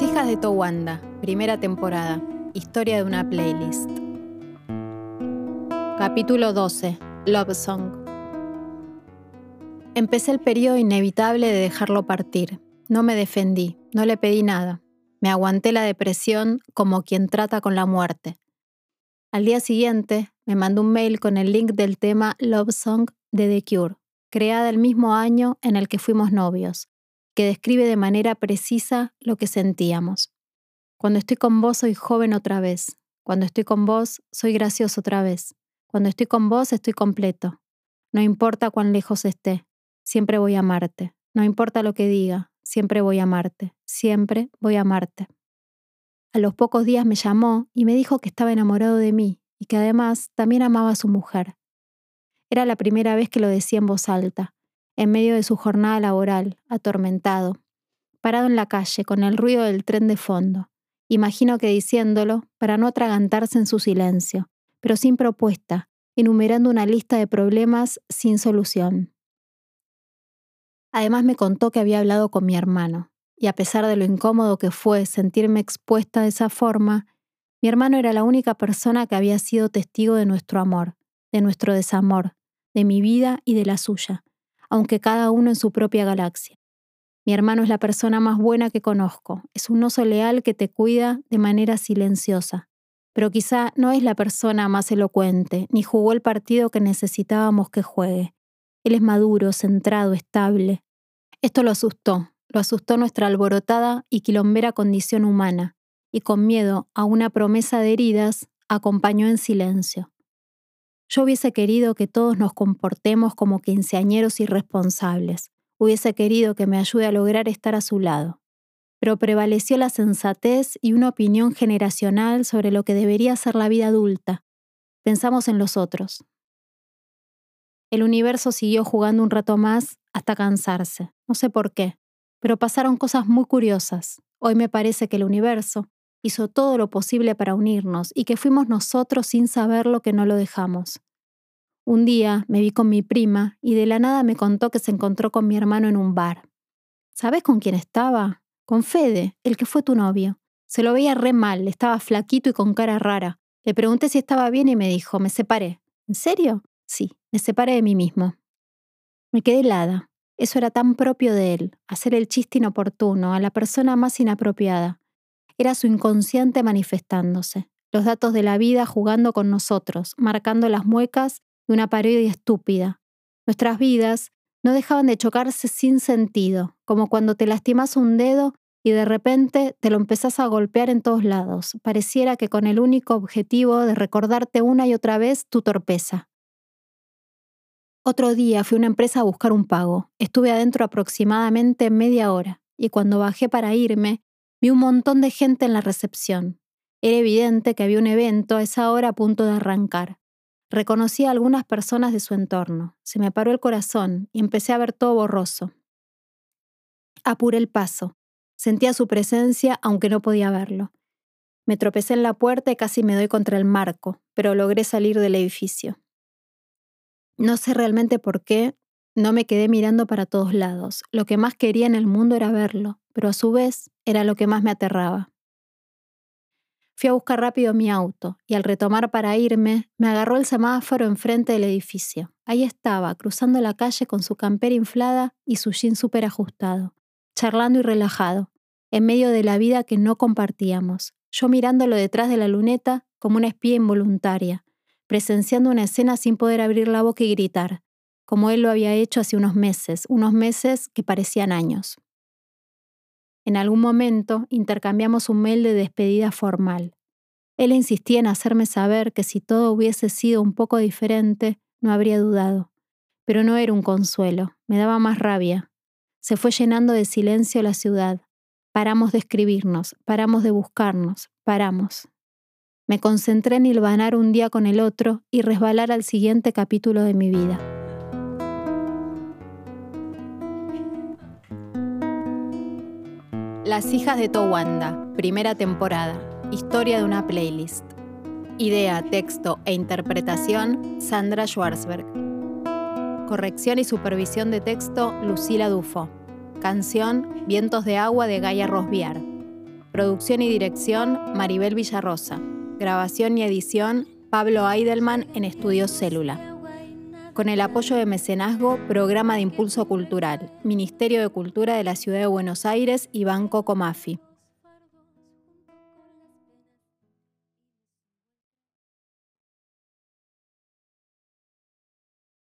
Hijas de Towanda, primera temporada. Historia de una playlist. Capítulo 12. Love Song. Empecé el periodo inevitable de dejarlo partir. No me defendí, no le pedí nada. Me aguanté la depresión como quien trata con la muerte. Al día siguiente, me mandó un mail con el link del tema Love Song de The Cure, creada el mismo año en el que fuimos novios, que describe de manera precisa lo que sentíamos. Cuando estoy con vos soy joven otra vez. Cuando estoy con vos soy gracioso otra vez. Cuando estoy con vos estoy completo. No importa cuán lejos esté, siempre voy a amarte. No importa lo que diga, siempre voy a amarte. Siempre voy a amarte. A los pocos días me llamó y me dijo que estaba enamorado de mí y que además también amaba a su mujer. Era la primera vez que lo decía en voz alta, en medio de su jornada laboral, atormentado, parado en la calle con el ruido del tren de fondo. Imagino que diciéndolo para no atragantarse en su silencio, pero sin propuesta, enumerando una lista de problemas sin solución. Además me contó que había hablado con mi hermano, y a pesar de lo incómodo que fue sentirme expuesta de esa forma, mi hermano era la única persona que había sido testigo de nuestro amor, de nuestro desamor, de mi vida y de la suya, aunque cada uno en su propia galaxia. Mi hermano es la persona más buena que conozco, es un oso leal que te cuida de manera silenciosa, pero quizá no es la persona más elocuente, ni jugó el partido que necesitábamos que juegue. Él es maduro, centrado, estable. Esto lo asustó, lo asustó nuestra alborotada y quilombera condición humana, y con miedo a una promesa de heridas, acompañó en silencio. Yo hubiese querido que todos nos comportemos como quinceañeros irresponsables. Hubiese querido que me ayude a lograr estar a su lado. Pero prevaleció la sensatez y una opinión generacional sobre lo que debería ser la vida adulta. Pensamos en los otros. El universo siguió jugando un rato más hasta cansarse. No sé por qué, pero pasaron cosas muy curiosas. Hoy me parece que el universo, hizo todo lo posible para unirnos y que fuimos nosotros sin saber lo que no lo dejamos. Un día me vi con mi prima y de la nada me contó que se encontró con mi hermano en un bar. ¿Sabes con quién estaba? Con Fede, el que fue tu novio. Se lo veía re mal, estaba flaquito y con cara rara. Le pregunté si estaba bien y me dijo, me separé. ¿En serio? Sí, me separé de mí mismo. Me quedé helada. Eso era tan propio de él, hacer el chiste inoportuno a la persona más inapropiada. Era su inconsciente manifestándose, los datos de la vida jugando con nosotros, marcando las muecas de una parodia estúpida. Nuestras vidas no dejaban de chocarse sin sentido, como cuando te lastimas un dedo y de repente te lo empezás a golpear en todos lados. Pareciera que con el único objetivo de recordarte una y otra vez tu torpeza. Otro día fui a una empresa a buscar un pago. Estuve adentro aproximadamente media hora y cuando bajé para irme, Vi un montón de gente en la recepción. Era evidente que había un evento a esa hora a punto de arrancar. Reconocí a algunas personas de su entorno. Se me paró el corazón y empecé a ver todo borroso. Apuré el paso. Sentía su presencia aunque no podía verlo. Me tropecé en la puerta y casi me doy contra el marco, pero logré salir del edificio. No sé realmente por qué, no me quedé mirando para todos lados. Lo que más quería en el mundo era verlo, pero a su vez era lo que más me aterraba. Fui a buscar rápido mi auto y al retomar para irme, me agarró el semáforo enfrente del edificio. Ahí estaba, cruzando la calle con su campera inflada y su jean súper ajustado, charlando y relajado, en medio de la vida que no compartíamos, yo mirándolo detrás de la luneta como una espía involuntaria, presenciando una escena sin poder abrir la boca y gritar, como él lo había hecho hace unos meses, unos meses que parecían años. En algún momento intercambiamos un mail de despedida formal. Él insistía en hacerme saber que si todo hubiese sido un poco diferente, no habría dudado. Pero no era un consuelo, me daba más rabia. Se fue llenando de silencio la ciudad. Paramos de escribirnos, paramos de buscarnos, paramos. Me concentré en hilvanar un día con el otro y resbalar al siguiente capítulo de mi vida. Las hijas de Towanda, primera temporada. Historia de una playlist. Idea, texto e interpretación, Sandra Schwarzberg. Corrección y supervisión de texto, Lucila Dufo. Canción, Vientos de Agua de Gaia Rosbiar. Producción y dirección Maribel Villarrosa. Grabación y edición Pablo Eidelman en Estudios Célula. Con el apoyo de Mecenazgo, Programa de Impulso Cultural, Ministerio de Cultura de la Ciudad de Buenos Aires y Banco Comafi.